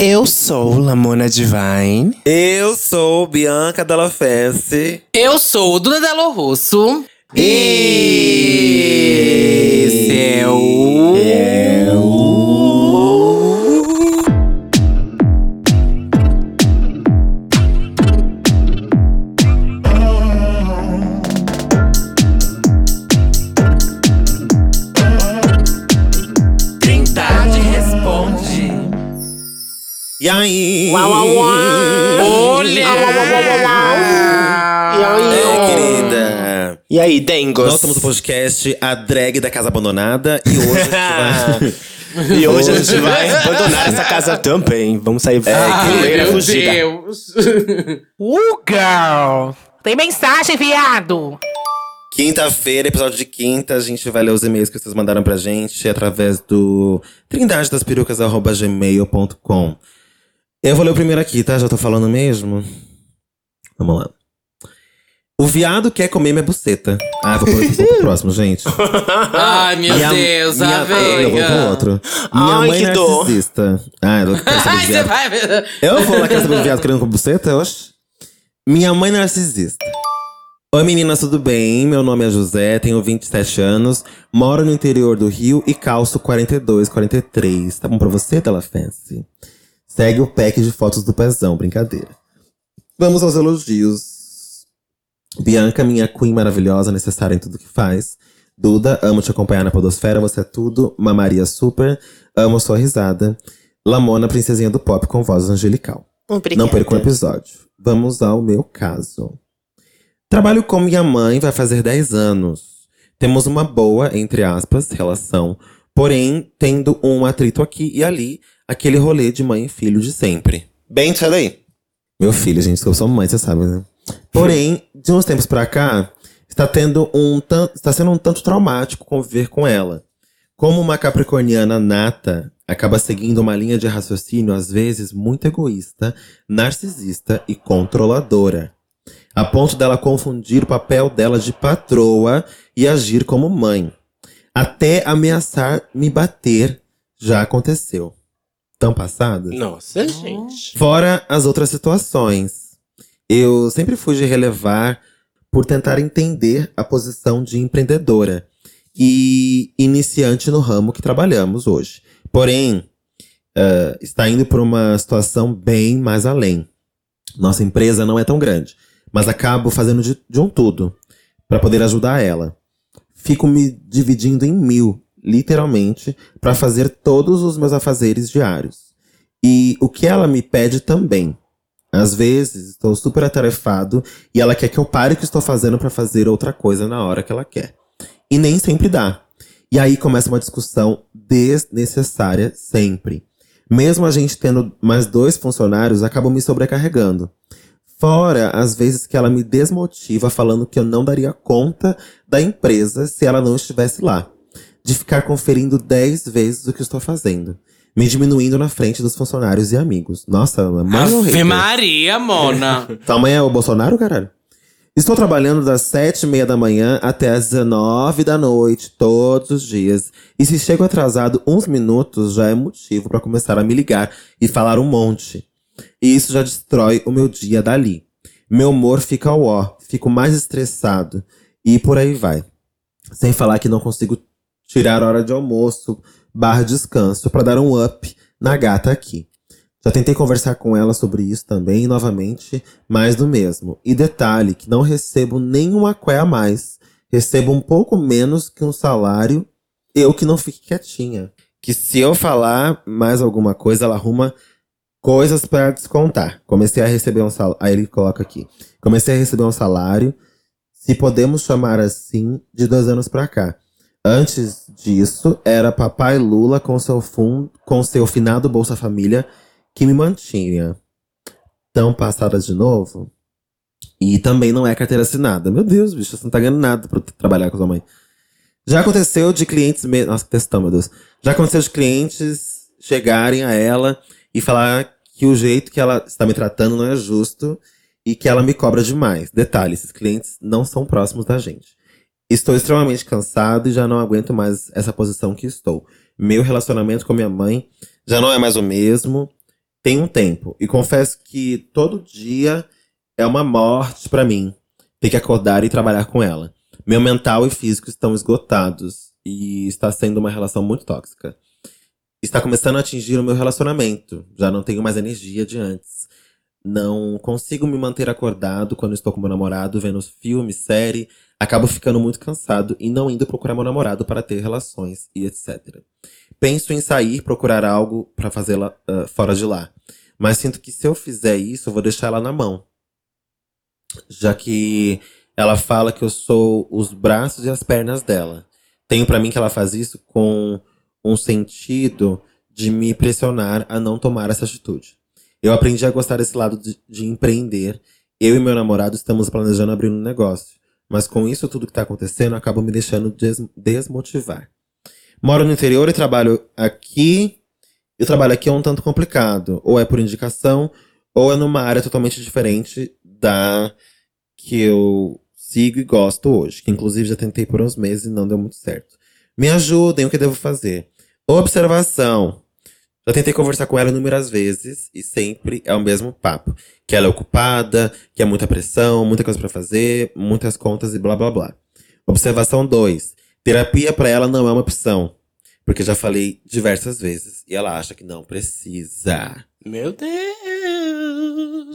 Eu sou Lamona Divine. Eu sou Bianca Della Fesse. Eu sou Duda Delo Russo. E Esse é o. Trindade E aí? Olha! É, querida. E aí, Dengos? Nós somos o podcast A Drag da Casa Abandonada. E hoje a gente vai… E hoje a gente vai abandonar essa casa também. Vamos sair é, Ai, meu fugida. Deus. Uh, girl! Tem mensagem, viado! Quinta-feira, episódio de quinta, a gente vai ler os e-mails que vocês mandaram pra gente através do trindadedasperucas.gmail.com. Eu vou ler o primeiro aqui, tá? Já tô falando mesmo. Vamos lá. O viado quer comer minha buceta. Ah, vou pôr aqui pro próximo, gente. Ai, meu Minha- Deus, minha, a Eu vou pro outro. Minha Ai, mãe que dor. narcisista. Ah, eu quero saber viado. vai ver. Eu vou lá quero saber de viado querendo com buceta, oxe. Minha mãe narcisista. Oi meninas, tudo bem? Meu nome é José, tenho 27 anos, moro no interior do Rio e calço 42, 43. Tá bom pra você, Della Fancy? Segue o pack de fotos do pezão, brincadeira. Vamos aos elogios. Bianca, minha queen maravilhosa, necessária em tudo que faz. Duda, amo te acompanhar na podosfera, você é tudo. Mamaria super, amo sua risada. Lamona, princesinha do pop com voz angelical. Obrigada. Não perca um episódio. Vamos ao meu caso. Trabalho com minha mãe vai fazer 10 anos. Temos uma boa, entre aspas, relação. Porém, tendo um atrito aqui e ali, aquele rolê de mãe e filho de sempre. Bem, daí. Meu filho, gente, eu sou mãe, você sabe, né? Porém, de uns tempos pra cá, está tendo um tan- está sendo um tanto traumático conviver com ela. Como uma capricorniana nata, acaba seguindo uma linha de raciocínio às vezes muito egoísta, narcisista e controladora. A ponto dela confundir o papel dela de patroa e agir como mãe. Até ameaçar me bater já aconteceu. Tão passada? Nossa, gente. Fora as outras situações. Eu sempre fui de relevar por tentar entender a posição de empreendedora e iniciante no ramo que trabalhamos hoje. Porém, eh, está indo por uma situação bem mais além. Nossa empresa não é tão grande, mas acabo fazendo de, de um tudo para poder ajudar ela. Fico me dividindo em mil, literalmente, para fazer todos os meus afazeres diários. E o que ela me pede também. Às vezes, estou super atarefado e ela quer que eu pare o que estou fazendo para fazer outra coisa na hora que ela quer. E nem sempre dá. E aí começa uma discussão desnecessária sempre. Mesmo a gente tendo mais dois funcionários, acabam me sobrecarregando. Fora as vezes que ela me desmotiva falando que eu não daria conta da empresa se ela não estivesse lá. De ficar conferindo 10 vezes o que estou fazendo. Me diminuindo na frente dos funcionários e amigos. Nossa, Ave hater? Maria, Mona. Mãe é o Bolsonaro, caralho? Estou trabalhando das sete e meia da manhã até as 19 da noite, todos os dias. E se chego atrasado uns minutos, já é motivo para começar a me ligar e falar um monte. E isso já destrói o meu dia dali. Meu humor fica ao ó, fico mais estressado. E por aí vai. Sem falar que não consigo tirar hora de almoço barra descanso para dar um up na gata aqui. Já tentei conversar com ela sobre isso também, novamente, mais do mesmo. E detalhe, que não recebo nenhuma aqué a mais. Recebo um pouco menos que um salário, eu que não fique quietinha. Que se eu falar mais alguma coisa, ela arruma coisas para descontar. Comecei a receber um salário. Aí ele coloca aqui. Comecei a receber um salário, se podemos chamar assim, de dois anos pra cá. Antes disso, era papai Lula com seu, fun com seu finado Bolsa Família que me mantinha. Tão passada de novo. E também não é carteira assinada. Meu Deus, bicho, você não tá ganhando nada pra trabalhar com sua mãe. Já aconteceu de clientes. Me... Nossa, que textão, meu Deus. Já aconteceu de clientes chegarem a ela e falar que o jeito que ela está me tratando não é justo e que ela me cobra demais. Detalhe: esses clientes não são próximos da gente. Estou extremamente cansado e já não aguento mais essa posição que estou. Meu relacionamento com minha mãe já não é mais o mesmo. tem um tempo. E confesso que todo dia é uma morte pra mim ter que acordar e trabalhar com ela. Meu mental e físico estão esgotados e está sendo uma relação muito tóxica. Está começando a atingir o meu relacionamento. Já não tenho mais energia de antes. Não consigo me manter acordado quando estou com meu namorado, vendo filme, série. Acabo ficando muito cansado e não indo procurar meu namorado para ter relações e etc. Penso em sair, procurar algo para fazê-la uh, fora de lá. Mas sinto que se eu fizer isso, eu vou deixar ela na mão. Já que ela fala que eu sou os braços e as pernas dela. Tenho para mim que ela faz isso com um sentido de me pressionar a não tomar essa atitude. Eu aprendi a gostar desse lado de, de empreender. Eu e meu namorado estamos planejando abrir um negócio. Mas com isso tudo que tá acontecendo, acaba me deixando des desmotivar. Moro no interior e trabalho aqui. E o trabalho aqui é um tanto complicado. Ou é por indicação, ou é numa área totalmente diferente da que eu sigo e gosto hoje. Que inclusive já tentei por uns meses e não deu muito certo. Me ajudem, o que devo fazer? Observação. Já tentei conversar com ela inúmeras vezes e sempre é o mesmo papo. Que ela é ocupada, que é muita pressão, muita coisa para fazer, muitas contas e blá blá blá. Observação 2. Terapia para ela não é uma opção. Porque já falei diversas vezes e ela acha que não precisa. Meu Deus.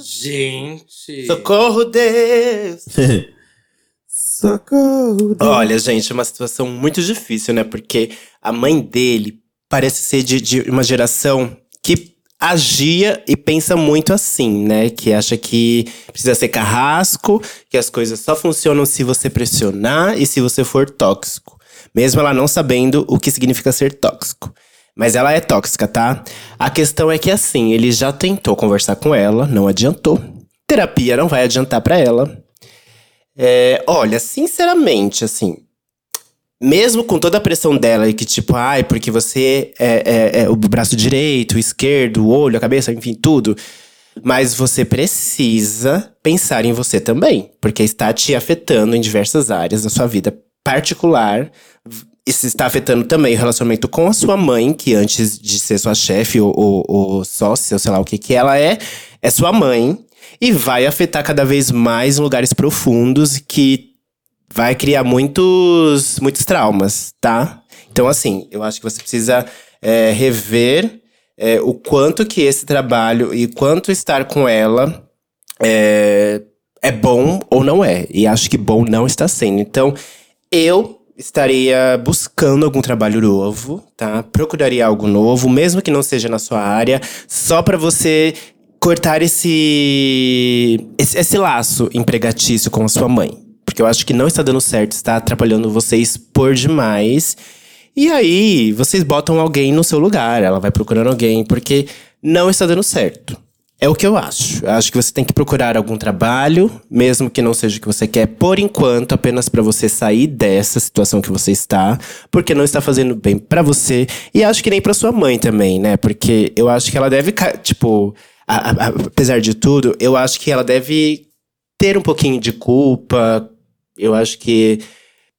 Gente. Socorro, Deus. Socorro. Olha, gente, é uma situação muito difícil, né? Porque a mãe dele parece ser de, de uma geração que agia e pensa muito assim, né? Que acha que precisa ser carrasco, que as coisas só funcionam se você pressionar e se você for tóxico. Mesmo ela não sabendo o que significa ser tóxico. Mas ela é tóxica, tá? A questão é que assim, ele já tentou conversar com ela, não adiantou. Terapia não vai adiantar para ela. É, olha, sinceramente, assim, mesmo com toda a pressão dela e que, tipo, ai, porque você é, é, é, o braço direito, o esquerdo, o olho, a cabeça, enfim, tudo. Mas você precisa pensar em você também, porque está te afetando em diversas áreas da sua vida particular. Isso está afetando também o relacionamento com a sua mãe, que antes de ser sua chefe ou, ou, ou sócia, ou sei lá o que que ela é, é sua mãe. E vai afetar cada vez mais lugares profundos que vai criar muitos, muitos traumas, tá? Então, assim, eu acho que você precisa é, rever é, o quanto que esse trabalho e quanto estar com ela é, é bom ou não é. E acho que bom não está sendo. Então, eu estaria buscando algum trabalho novo, tá? Procuraria algo novo, mesmo que não seja na sua área, só para você cortar esse, esse, esse laço empregatício com a sua mãe. Porque eu acho que não está dando certo, está atrapalhando vocês por demais. E aí, vocês botam alguém no seu lugar, ela vai procurando alguém, porque não está dando certo. É o que eu acho. Eu acho que você tem que procurar algum trabalho, mesmo que não seja o que você quer, por enquanto, apenas para você sair dessa situação que você está, porque não está fazendo bem para você e acho que nem para sua mãe também, né? Porque eu acho que ela deve, tipo, a, a, apesar de tudo, eu acho que ela deve ter um pouquinho de culpa. Eu acho que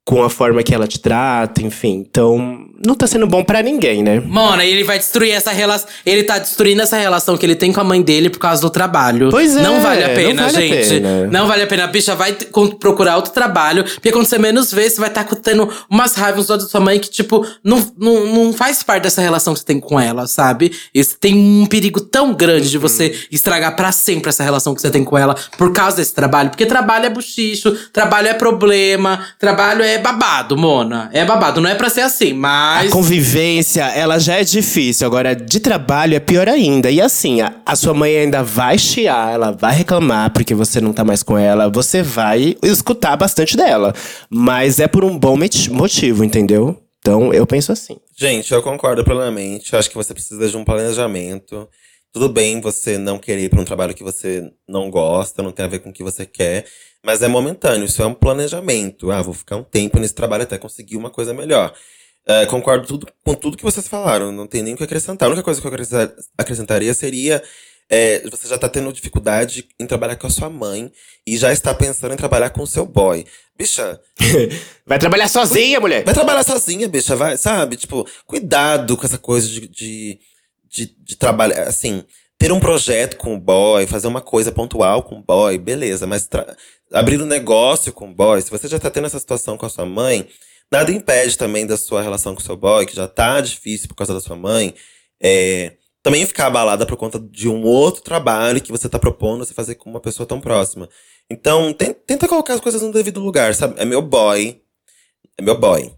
com a forma que ela te trata, enfim. Então, não tá sendo bom para ninguém, né? Mano, ele vai destruir essa relação. Ele tá destruindo essa relação que ele tem com a mãe dele por causa do trabalho. Pois é, Não vale a pena, não vale a gente. pena. Não vale a pena. A bicha vai procurar outro trabalho. Porque quando você menos vê, você vai estar tendo umas raivas da sua mãe que, tipo, não, não, não faz parte dessa relação que você tem com ela, sabe? Isso tem um perigo tão grande de você estragar pra sempre essa relação que você tem com ela por causa desse trabalho. Porque trabalho é buchicho, trabalho é problema, trabalho é babado, Mona. É babado. Não é pra ser assim, mas. A convivência, ela já é difícil. Agora, de trabalho é pior ainda. E assim, a, a sua mãe ainda vai chiar, ela vai reclamar porque você não tá mais com ela. Você vai escutar bastante dela. Mas é por um bom motivo, entendeu? Então, eu penso assim. Gente, eu concordo plenamente. Acho que você precisa de um planejamento. Tudo bem você não querer ir para um trabalho que você não gosta, não tem a ver com o que você quer, mas é momentâneo. Isso é um planejamento. Ah, vou ficar um tempo nesse trabalho até conseguir uma coisa melhor. É, concordo tudo, com tudo que vocês falaram, não tem nem o que acrescentar. A única coisa que eu acrescenta- acrescentaria seria. é, você já tá tendo dificuldade em trabalhar com a sua mãe e já está pensando em trabalhar com o seu boy. Bicha, Vai trabalhar sozinha, mulher! Vai trabalhar sozinha, bicha, vai, sabe? Tipo, cuidado com essa coisa de, de, de, de trabalhar. Assim, ter um projeto com o boy, fazer uma coisa pontual com o boy, beleza, mas abrir um negócio com o boy, se você já tá tendo essa situação com a sua mãe, nada impede também da sua relação com o seu boy, que já tá difícil por causa da sua mãe, é, também ficar abalada por conta de um outro trabalho que você tá propondo você fazer com uma pessoa tão próxima. Então, ten- tenta colocar as coisas no devido lugar, sabe? É meu boy, é meu boy.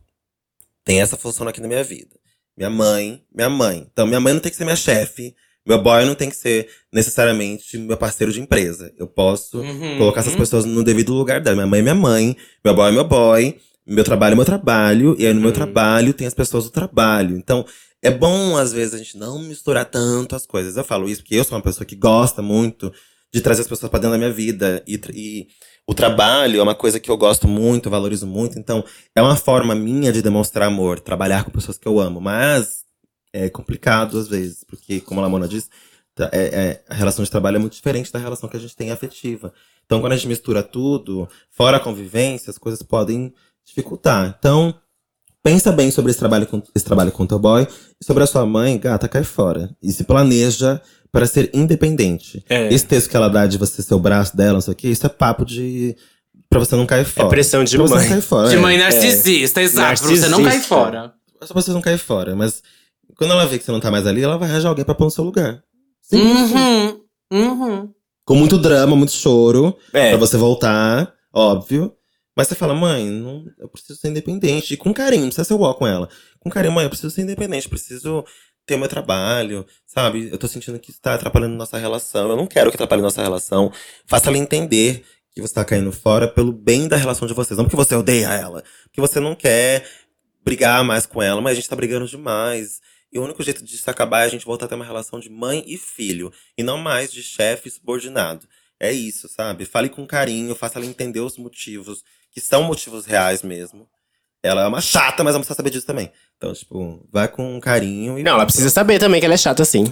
Tem essa função aqui na minha vida. Minha mãe, minha mãe. Então, minha mãe não tem que ser minha chefe. Meu boy não tem que ser necessariamente meu parceiro de empresa. Eu posso Uhum. colocar essas pessoas no devido lugar dela. Minha mãe é minha mãe, meu boy é meu boy, meu trabalho é meu trabalho, e aí no meu Uhum. trabalho tem as pessoas do trabalho. Então, é bom, às vezes, a gente não misturar tanto as coisas. Eu falo isso porque eu sou uma pessoa que gosta muito de trazer as pessoas pra dentro da minha vida. E, e o trabalho é uma coisa que eu gosto muito, valorizo muito. Então, é uma forma minha de demonstrar amor, trabalhar com pessoas que eu amo. Mas é complicado às vezes, porque, como a Lamona disse, tá- é- é- a relação de trabalho é muito diferente da relação que a gente tem afetiva. Então, quando a gente mistura tudo, fora a convivência, as coisas podem dificultar. Então, pensa bem sobre esse trabalho com esse trabalho com o teu boy e sobre a sua mãe, gata, cai fora. E se planeja para ser independente. É. Esse texto que ela dá de você ser o braço dela, não sei o quê, isso é papo de. pra você não cair fora. É pressão de pra você mãe. não cair fora. De é. mãe narcisista, exato. Pra você não cair Narcisista. fora. É só pra você não cair fora. Mas quando ela vê que você não tá mais ali, ela vai arranjar alguém pra pôr no seu lugar. Assim. Uhum. Uhum. Com muito drama, muito choro, É. pra você voltar, óbvio. Mas você fala, mãe, não, eu preciso ser independente. E com carinho, não precisa ser igual com ela. Com carinho, mãe, eu preciso ser independente, preciso ter o meu trabalho, sabe? Eu tô sentindo que isso tá atrapalhando nossa relação. Eu não quero que atrapalhe nossa relação. Faça ela entender que você tá caindo fora pelo bem da relação de vocês. Não porque você odeia ela. Porque você não quer brigar mais com ela, mas a gente tá brigando demais. E o único jeito disso acabar é a gente voltar a ter uma relação de mãe e filho. E não mais de chefe e subordinado. É isso, sabe? Fale com carinho, faça ela entender os motivos, que são motivos reais mesmo. Ela é uma chata, mas ela precisa saber disso também. Então, tipo, vai com carinho e. Não, ela precisa saber também que ela é chata assim.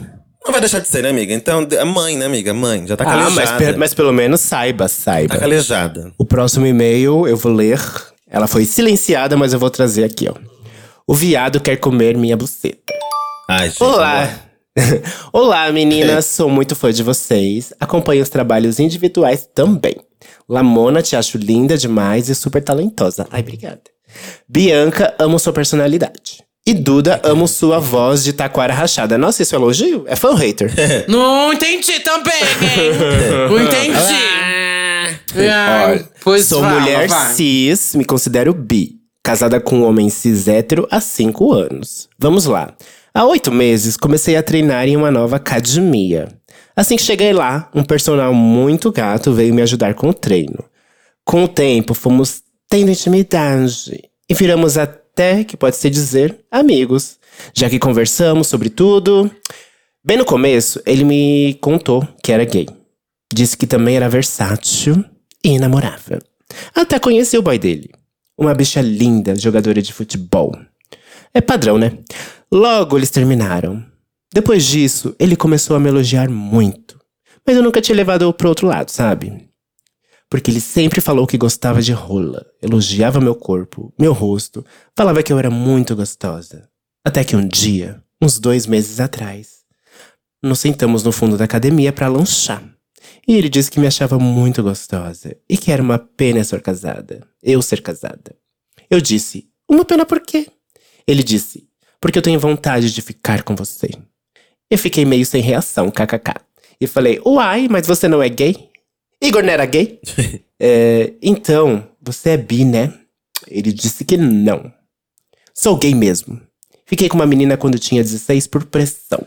Não vai deixar de ser, né, amiga? Então, é mãe, né, amiga? Mãe, já tá Ah, mas, calejada. pe- mas pelo menos saiba, saiba. Tá calejada. O próximo e-mail eu vou ler. Ela foi silenciada, mas eu vou trazer aqui, ó. O viado quer comer minha buceta. Ai, gente. Olá! Olá, meninas! Sou muito fã de vocês. Acompanho os trabalhos individuais também. Lamona, te acho linda demais e super talentosa. Ai, obrigada. Bianca, amo sua personalidade. E Duda, amo sua voz de taquara rachada. Nossa, isso é elogio? É fã ou hater? Não entendi também, hein? Não entendi. Olha, pois Sou fala, mulher vai. cis, me considero bi. Casada com um homem cis hétero há cinco anos. Vamos lá. Há oito meses, comecei a treinar em uma nova academia. Assim que cheguei lá, um personal muito gato veio me ajudar com o treino. Com o tempo, fomos tendo intimidade e viramos até, que pode-se dizer, amigos, já que conversamos sobre tudo. Bem no começo, ele me contou que era gay. Disse que também era versátil e namorava. Até conheci o boy dele. Uma bicha linda, jogadora de futebol. É padrão, né? Logo eles terminaram. Depois disso, ele começou a me elogiar muito. Mas eu nunca tinha levado pro outro lado, sabe? Porque ele sempre falou que gostava de rola, elogiava meu corpo, meu rosto, falava que eu era muito gostosa. Até que um dia, uns dois meses atrás, nos sentamos no fundo da academia para lanchar. E ele disse que me achava muito gostosa e que era uma pena ser casada. Eu ser casada. Eu disse, uma pena por quê? Ele disse, porque eu tenho vontade de ficar com você. Eu fiquei meio sem reação, kkk. E falei, uai, mas você não é gay? Igor não era gay? É, então, você é bi, né? Ele disse que não. Sou gay mesmo. Fiquei com uma menina quando tinha 16 por pressão.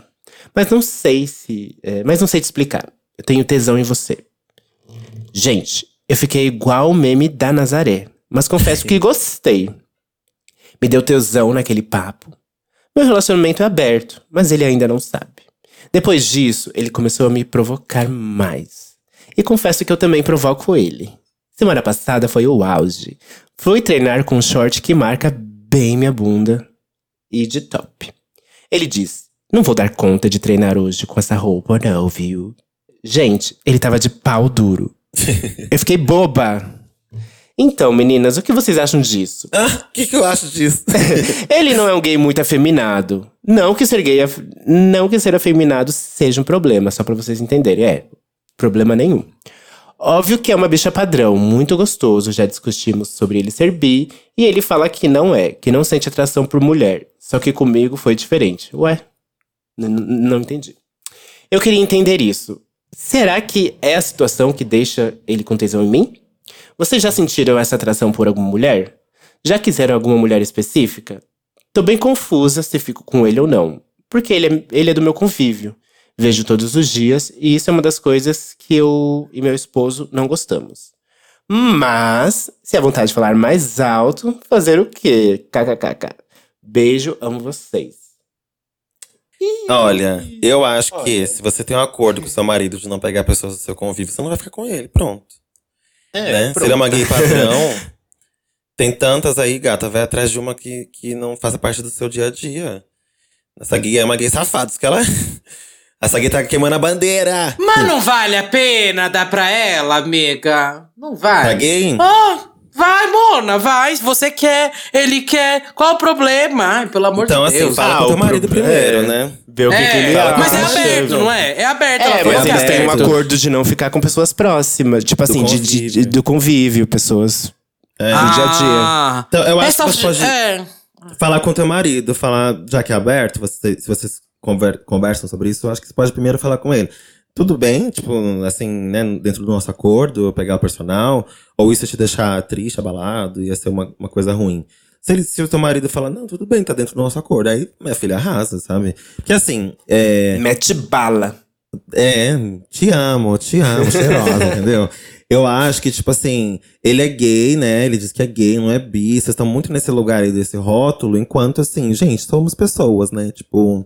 Mas não sei se. é, mas não sei te explicar. Eu tenho tesão em você. Gente, eu fiquei igual o meme da Nazaré. Mas confesso que gostei. Me deu tesão naquele papo. Meu relacionamento é aberto, mas ele ainda não sabe. Depois disso, ele começou a me provocar mais. E confesso que eu também provoco ele. Semana passada foi o auge. Fui treinar com um short que marca bem minha bunda e de top. Ele disse: Não vou dar conta de treinar hoje com essa roupa, não, viu? Gente, ele tava de pau duro. Eu fiquei boba. Então, meninas, o que vocês acham disso? Ah, o que, que eu acho disso? Ele não é um gay muito afeminado. Não que ser gay, af- não que ser afeminado seja um problema, só pra vocês entenderem. É, problema nenhum. Óbvio que é uma bicha padrão, muito gostoso. Já discutimos sobre ele ser bi e ele fala que não é, que não sente atração por mulher. Só que comigo foi diferente. Ué, n- não entendi. Eu queria entender isso. Será que é a situação que deixa ele com tesão em mim? Vocês já sentiram essa atração por alguma mulher? Já quiseram alguma mulher específica? Tô bem confusa se fico com ele ou não. Porque ele é, ele é do meu convívio. Vejo todos os dias e isso é uma das coisas que eu e meu esposo não gostamos. Mas, se a vontade de falar mais alto, fazer o quê? KKKK. Beijo, amo vocês. Olha, eu acho que se você tem um acordo com seu marido de não pegar pessoas do seu convívio, você não vai ficar com ele. Pronto. Né? Se ele é uma gay padrão, tem tantas aí, gata. Vai atrás de uma que, que não faça parte do seu dia a dia. Essa gay é uma gay safada, isso que ela. Essa gay tá queimando a bandeira. Mas não vale a pena dar pra ela, amiga? Não Tá vale. gay? Ah, vai, Mona, vai. Você quer, ele quer. Qual o problema? Ai, pelo amor Então, de assim, Deus. fala Ah, com o teu marido problema- primeiro, é. né? Ver o que, é, que ele acha. mas é aberto, não é? É aberto. É, mas que é eles têm um acordo de não ficar com pessoas próximas. Tipo assim, de- de- de- convívio. do convívio, pessoas. É. no dia a dia. Ah, Então, eu acho essa- que você pode é. falar com teu marido, falar, já que é aberto, você- se vocês conver- conversam sobre isso, eu acho que você pode primeiro falar com ele. Tudo bem, tipo, assim, né, dentro do nosso acordo, eu pegar o personal, ou isso te deixar triste, abalado, ia ser uma, uma coisa ruim. Se, ele, se o teu marido falar, não, tudo bem, tá dentro do nosso acordo, aí minha filha arrasa, sabe? Porque assim, é, Mete bala. é, te amo, te amo, cheirosa, entendeu? Eu acho que, tipo assim, ele é gay, né? Ele diz que é gay, não é bi. Vocês estão muito nesse lugar aí desse rótulo, enquanto, assim, gente, somos pessoas, né? Tipo,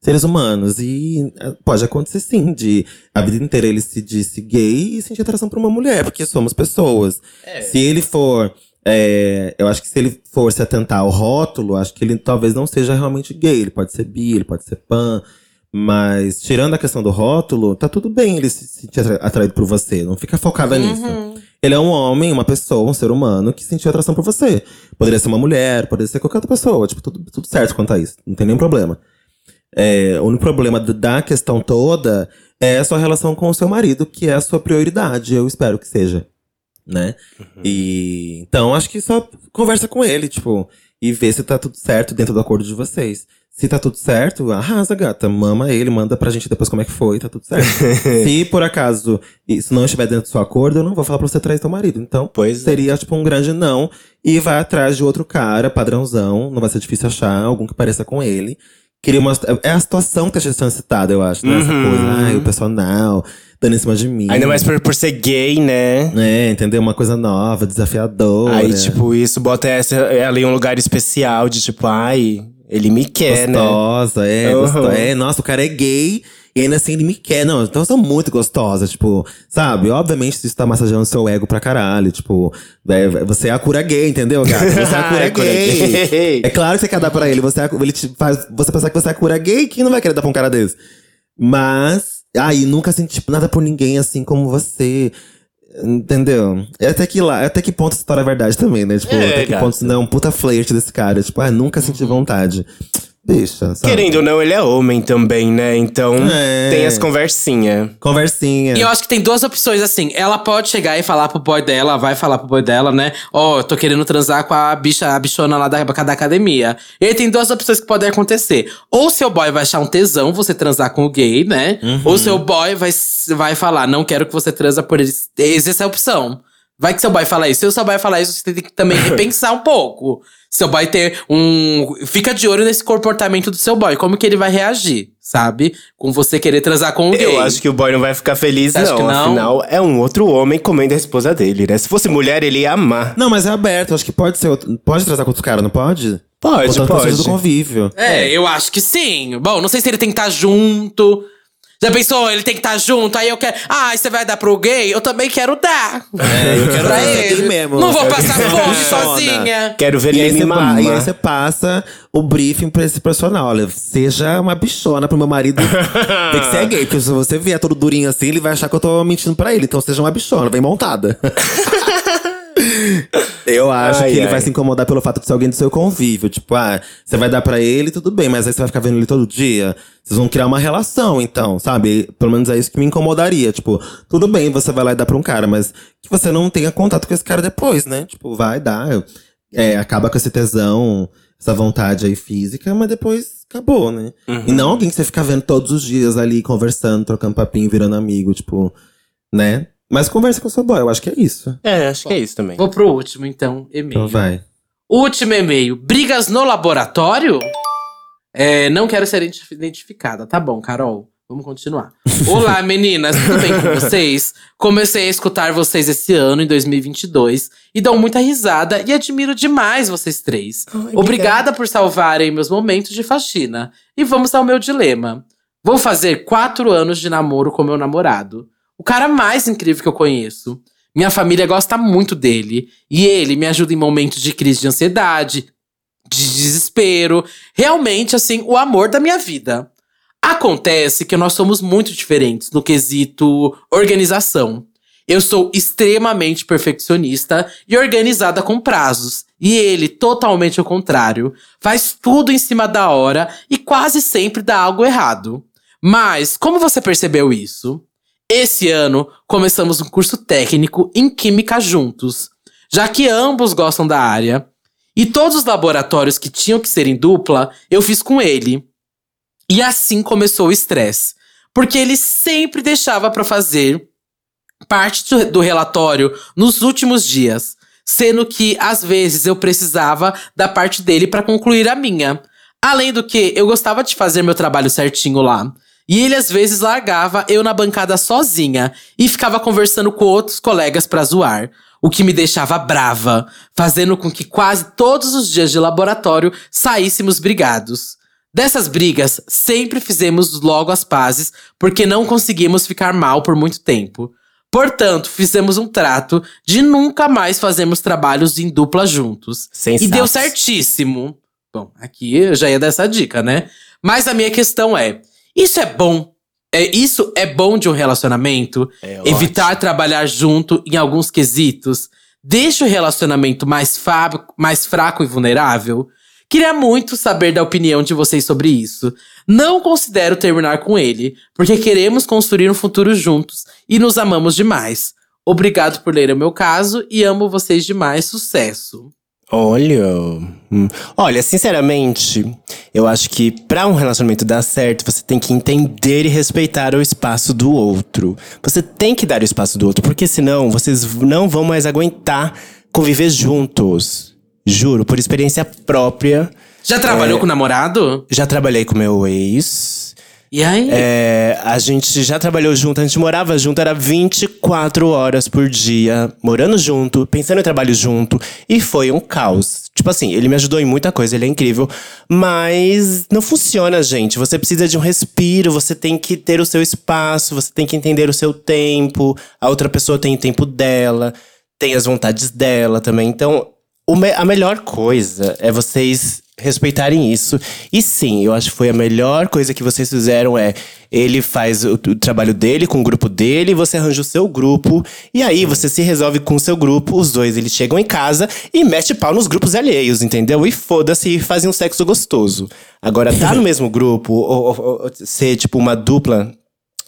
seres humanos. E eh, pode acontecer sim, de a vida inteira ele se disse gay e sentir atração por uma mulher, porque somos pessoas. Se ele for. É, eu acho que se ele for se atentar ao rótulo, acho que ele talvez não seja realmente gay. Ele pode ser bi, ele pode ser pan. Mas, tirando a questão do rótulo, tá tudo bem ele se sentir atra- atraído por você. Não fica focada nisso. Ele é um homem, uma pessoa, um ser humano que sentiu atração por você. Poderia ser uma mulher, poderia ser qualquer outra pessoa. Tipo, tudo, tudo certo quanto a isso. Não tem nenhum problema. É, o único problema da questão toda é a sua relação com o seu marido, que é a sua prioridade. Eu espero que seja. Né? E então acho que só conversa com ele, tipo, e vê se tá tudo certo dentro do acordo de vocês. Se tá tudo certo, arrasa, gata. Mama ele, manda pra gente depois como é que foi, tá tudo certo. se por acaso isso não estiver dentro do seu acordo, eu não vou falar pra você trair seu marido. Então, Pois é. seria tipo um grande não. E vai atrás de outro cara, padrãozão. Não vai ser difícil achar algum que pareça com ele. Queria uma, é a situação que tá sendo citada, eu acho, né? Essa Uhum. coisa, ai, o personal, dando em cima de mim. Ainda mais por, por ser gay, né? É, entendeu? Uma coisa nova, desafiadora. Aí, tipo, isso bota essa, ela em um lugar especial de tipo, ai, ele me quer, né? gostosa, é, Uhum. gosto- é, nossa, o cara é gay e ainda assim ele me quer. Não, então eu sou muito gostosa, tipo, sabe? Obviamente isso tá massageando seu ego pra caralho, tipo, é, você é a cura gay, entendeu, gato? Você é a cura É gay. gay. É claro que você quer dar pra ele, você, é ele te faz você pensar que você é a cura gay, quem não vai querer dar pra um cara desse? Mas, aí nunca senti tipo, nada por ninguém assim como você. Entendeu? É até que lá, até que ponto essa história é verdade também, né? Tipo, É, até que gato. ponto não é um puta flerte desse cara. Tipo, ah, nunca senti vontade. Bicha, sabe? Querendo ou não, ele é homem também, né? Então É. tem as conversinhas. Conversinha. E eu acho que tem duas opções, assim. Ela pode chegar e falar pro boy dela, vai falar pro boy dela, né? Ó, eu tô querendo transar com a bicha, a bichona lá da, da academia. E aí tem duas opções que podem acontecer. Ou seu boy vai achar um tesão você transar com o gay, né? Ou seu boy vai, vai falar, não quero que você transa por ele. Essa é a opção. Vai que seu boy fala isso. Se o seu boy falar isso, você tem que também repensar um pouco. Seu boy ter um. Fica de olho nesse comportamento do seu boy. Como que ele vai reagir, sabe? Com você querer transar com o gay. Eu acho que o boy não vai ficar feliz, Você acha não. que não? Afinal, é um outro homem comendo a esposa dele, né? Se fosse mulher, ele ia amar. Não, mas é aberto. Acho que pode ser. outro- Pode transar com outro cara, não pode? Pode, pode. do convívio. É, eu acho que sim. Bom, não sei se ele tem que estar junto. Já pensou? Ele tem que estar junto, aí eu quero. Ah, você vai dar pro gay? Eu também quero dar. É, eu quero pra ele. tem mesmo. Não vou passar fome sozinha. Quero ver E ele me e aí você passa o briefing pra esse personal. Olha, seja uma bichona pro meu marido. Tem que ser gay, porque se você vier todo durinho assim, ele vai achar que eu tô mentindo pra ele. Então seja uma bichona, vem montada. Eu acho Ai, que ele ai. vai se incomodar pelo fato de ser alguém do seu convívio. Tipo, ah, você vai dar pra ele, tudo bem, mas aí você vai ficar vendo ele todo dia. Vocês vão criar uma relação, então, sabe? Pelo menos é isso que me incomodaria. Tipo, tudo bem, você vai lá e dá pra um cara, mas que você não tenha contato com esse cara depois, né? Tipo, vai dar. É, acaba com esse tesão, essa vontade aí física, mas depois acabou, né? E não alguém que você fica vendo todos os dias ali, conversando, trocando papinho, virando amigo, tipo, né? Mas conversa com o seu boy, eu acho que é isso. É, acho que é isso também. Vou pro último, então, e-mail. Então vai. Último e-mail. Brigas no laboratório? É, não quero ser identi- identificada. Tá bom, Carol. Vamos continuar. Olá, meninas. Tudo bem com vocês? Comecei a escutar vocês esse ano, em 2022. E dou muita risada e admiro demais vocês três. Obrigada por salvarem meus momentos de faxina. E vamos ao meu dilema. Vou fazer quatro anos de namoro com meu namorado. O cara mais incrível que eu conheço. Minha família gosta muito dele. E ele me ajuda em momentos de crise de ansiedade, de desespero. Realmente, assim, o amor da minha vida. Acontece que nós somos muito diferentes no quesito organização. Eu sou extremamente perfeccionista e organizada com prazos. E ele, totalmente ao contrário, faz tudo em cima da hora e quase sempre dá algo errado. Mas, como você percebeu isso? Esse ano, começamos um curso técnico em Química juntos, já que ambos gostam da área. E todos os laboratórios que tinham que ser em dupla, eu fiz com ele. E assim começou o estresse, porque ele sempre deixava para fazer parte do, relatório nos últimos dias, sendo que às vezes eu precisava da parte dele para concluir a minha. Além do que, eu gostava de fazer meu trabalho certinho lá. E ele às vezes largava eu na bancada sozinha e ficava conversando com outros colegas pra zoar, o que me deixava brava, fazendo com que quase todos os dias de laboratório saíssemos brigados. Dessas brigas, sempre fizemos logo as pazes, porque não conseguimos ficar mal por muito tempo. Portanto, fizemos um trato de nunca mais fazermos trabalhos em dupla juntos. Sem E deu certíssimo. Bom, aqui eu já ia dar essa dica, né? Mas a minha questão é: isso é bom? É, isso é bom de um relacionamento? É Evitar trabalhar junto em alguns quesitos? Deixa o relacionamento mais, mais fraco e vulnerável? Queria muito saber da opinião de vocês sobre isso. Não considero terminar com ele, porque queremos construir um futuro juntos e nos amamos demais. Obrigado por ler o meu caso e amo vocês demais. Sucesso. Olha. hum. Olha, sinceramente, eu acho que pra um relacionamento dar certo, você tem que entender e respeitar o espaço do outro. Você tem que dar o espaço do outro, porque senão vocês não vão mais aguentar conviver juntos. Juro, por experiência própria. Já trabalhou com o namorado? Já trabalhei com meu ex. E aí? É, a gente já trabalhou junto, a gente morava junto, era 24 horas por dia, morando junto, pensando em trabalho junto, e foi um caos. Tipo assim, ele me ajudou em muita coisa, ele é incrível, mas não funciona, gente. Você precisa de um respiro, você tem que ter o seu espaço, você tem que entender o seu tempo, a outra pessoa tem o tempo dela, tem as vontades dela também. Então, a melhor coisa é vocês respeitarem isso. E sim, eu acho que foi a melhor coisa que vocês fizeram é ele faz o, o trabalho dele com o grupo dele, você arranja o seu grupo e aí você se resolve com o seu grupo, os dois eles chegam em casa e mete pau nos grupos alheios, entendeu? E foda-se e fazem um sexo gostoso. Agora tá no mesmo grupo ou, ou- ou ser tipo uma dupla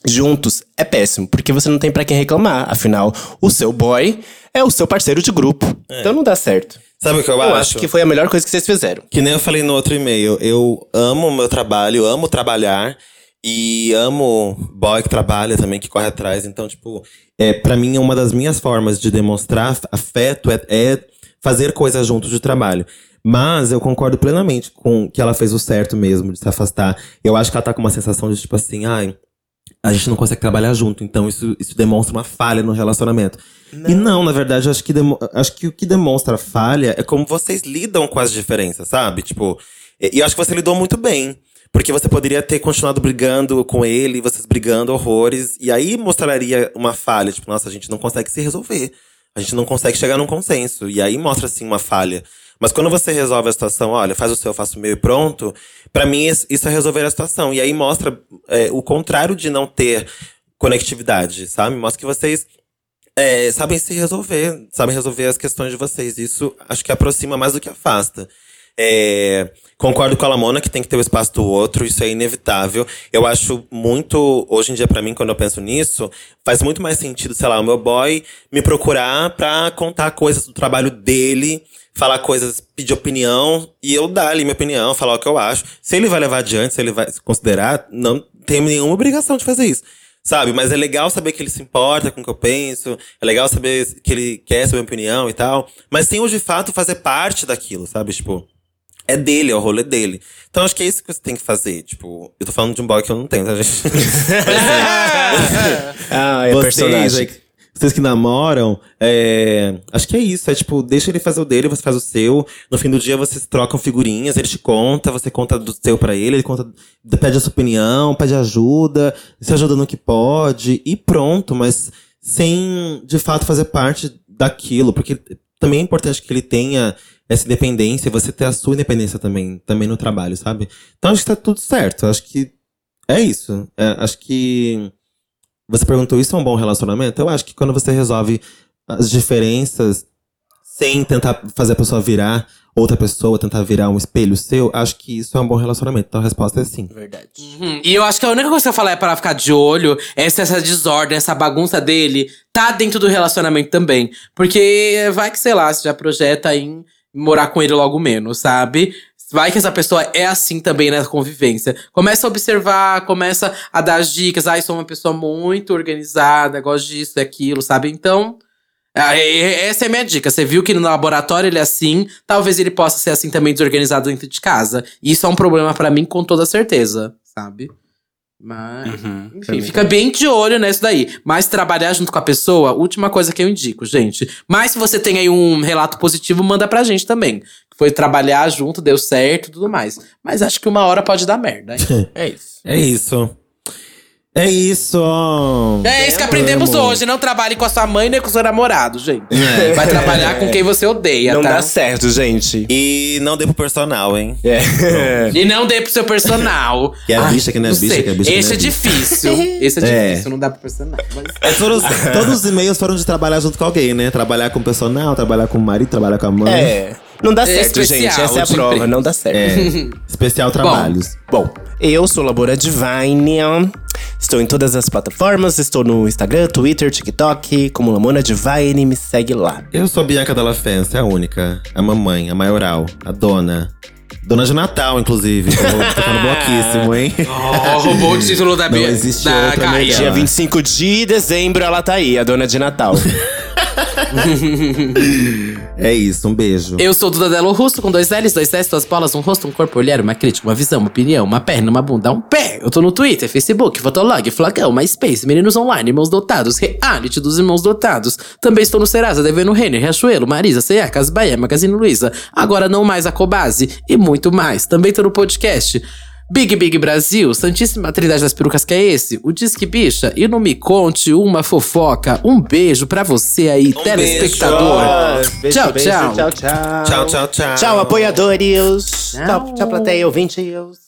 juntos é péssimo, porque você não tem pra quem reclamar. Afinal, o seu boy é o seu parceiro de grupo. Então não dá certo. Sabe o que eu, Eu acho que foi a melhor coisa que vocês fizeram. Que nem eu falei no outro e-mail, eu amo o meu trabalho, amo trabalhar e amo boy que trabalha também, que corre atrás. Então, tipo, é, para mim, uma das minhas formas de demonstrar af- afeto é, é fazer coisas juntos de trabalho. Mas eu concordo plenamente com que ela fez o certo mesmo de se afastar. Eu acho que ela tá com uma sensação de tipo assim, ai, a gente não consegue trabalhar junto, então isso, isso demonstra uma falha no relacionamento. E não, na verdade, acho que, acho que o que demonstra falha é como vocês lidam com as diferenças, sabe? Tipo, e e eu acho que você lidou muito bem. Porque você poderia ter continuado brigando com ele, vocês brigando horrores, e aí mostraria uma falha. Tipo, nossa, a gente não consegue se resolver. A gente não consegue chegar num consenso. E aí mostra, assim, uma falha. Mas quando você resolve a situação, olha, faz o seu, eu faço o meu e pronto, pra mim isso é resolver a situação. E aí mostra é, o contrário de não ter conectividade, sabe? Mostra que vocês é, sabem se resolver, sabem resolver as questões de vocês. Isso acho que aproxima mais do que afasta. É, concordo com a Lamona que tem que ter o espaço do outro, isso é inevitável. Eu acho muito, hoje em dia, pra mim, quando eu penso nisso, faz muito mais sentido, sei lá, o meu boy me procurar pra contar coisas do trabalho dele, falar coisas, pedir opinião, e eu dar ali minha opinião, falar o que eu acho. Se ele vai levar adiante, se ele vai considerar, não tenho nenhuma obrigação de fazer isso. Sabe? Mas é legal saber que ele se importa com o que eu penso. É legal saber que ele quer saber minha opinião e tal. Mas tem o de fato fazer parte daquilo, sabe? Tipo, é dele, é o rolê dele. Então acho que é isso que você tem que fazer. Tipo, eu tô falando de um boy que eu não tenho, tá, gente? Ah, é vocês, personagem. Vocês que namoram, é, acho que é isso. É tipo, deixa ele fazer o dele, você faz o seu. No fim do dia vocês trocam figurinhas, ele te conta, você conta do seu pra ele, ele conta, pede a sua opinião, pede ajuda, se ajuda no que pode, e pronto, mas sem de fato fazer parte daquilo, porque também é importante que ele tenha essa independência e você ter a sua independência também, também no trabalho, sabe? Então acho que tá tudo certo. Acho que é isso. É, acho que você perguntou, isso é um bom relacionamento? Eu acho que quando você resolve as diferenças sem tentar fazer a pessoa virar outra pessoa, tentar virar um espelho seu, acho que isso é um bom relacionamento. Então a resposta é sim. Verdade. Uhum. E eu acho que a única coisa que eu falar é para ficar de olho é se essa desordem, essa bagunça dele tá dentro do relacionamento também. Porque vai que, sei lá, você já projeta em morar com ele logo menos, sabe? Vai que essa pessoa é assim também na convivência. Começa a observar, começa a dar as dicas. Ai, sou uma pessoa muito organizada, gosto disso aquilo, sabe? Então, ah, e- e- essa é a minha dica. Você viu que no laboratório ele é assim, talvez ele possa ser assim também desorganizado dentro de casa. Isso é um problema pra mim com toda certeza, sabe? Mas, Uhum, enfim, fica bem de olho nisso daí. Mas trabalhar junto com a pessoa, última coisa que eu indico, gente. Mas se você tem aí um relato positivo, manda pra gente também. Foi trabalhar junto, deu certo e tudo mais. Mas acho que uma hora pode dar merda, hein? É isso. É isso. É isso. É isso que aprendemos Amo. hoje. Não trabalhe com a sua mãe nem com o seu namorado, gente. Vai trabalhar com quem você odeia, Não tá? dá certo, gente. E não dê pro personal, hein? É. E não dê pro seu personal. Que é Ai, bicha, que não é bicha, sei. que é bicha, Esse não é é difícil. Esse é É. difícil, não dá pro personal. Mas... É, todos, todos os e-mails foram de trabalhar junto com alguém, né? Trabalhar com o personal, trabalhar com o marido, trabalhar com a mãe. É. Não dá É certo, especial, gente. Essa é a prova. emprego. Não dá certo. É. Especial trabalhos. Bom, eu sou Labora Divine. Estou em todas as plataformas. Estou no Instagram, Twitter, TikTok, como Lamona Divine. Me segue lá. Eu sou Bianca Della Fence, a única. A mamãe, a maioral, a dona. Dona de Natal, inclusive. Tô ficando bloquíssimo, hein? Oh, roubou o título da, Não Bia- existe da outra. Dia 25 de dezembro, ela tá aí, a dona de Natal. É isso, um beijo. Eu sou Duda Delo Russo, com dois L's, dois S, duas bolas, um rosto, um corpo, olhar, uma crítica, uma visão, uma opinião, uma perna, uma bunda, um pé. Eu tô no Twitter, Facebook, Fotolog, Flagão, MySpace, Meninos Online, Irmãos Dotados, Reality dos Irmãos Dotados. Também estou no Serasa, Devendo Renner, Riachuelo, Marisa, C.A., Casa Bahia, Magazine Luiza, agora não mais a Cobase e muito mais. Também tô no podcast. Big Big Brasil, Santíssima Trindade das Perucas que é esse, o Disque Bicha e não me conte uma fofoca. Um beijo pra você aí, telespectador. Beijo, Tchau, beijo, tchau. Tchau, tchau. Tchau, tchau, tchau. Tchau, apoiadores. Tchau. Tchau, tchau plateia, ouvintes.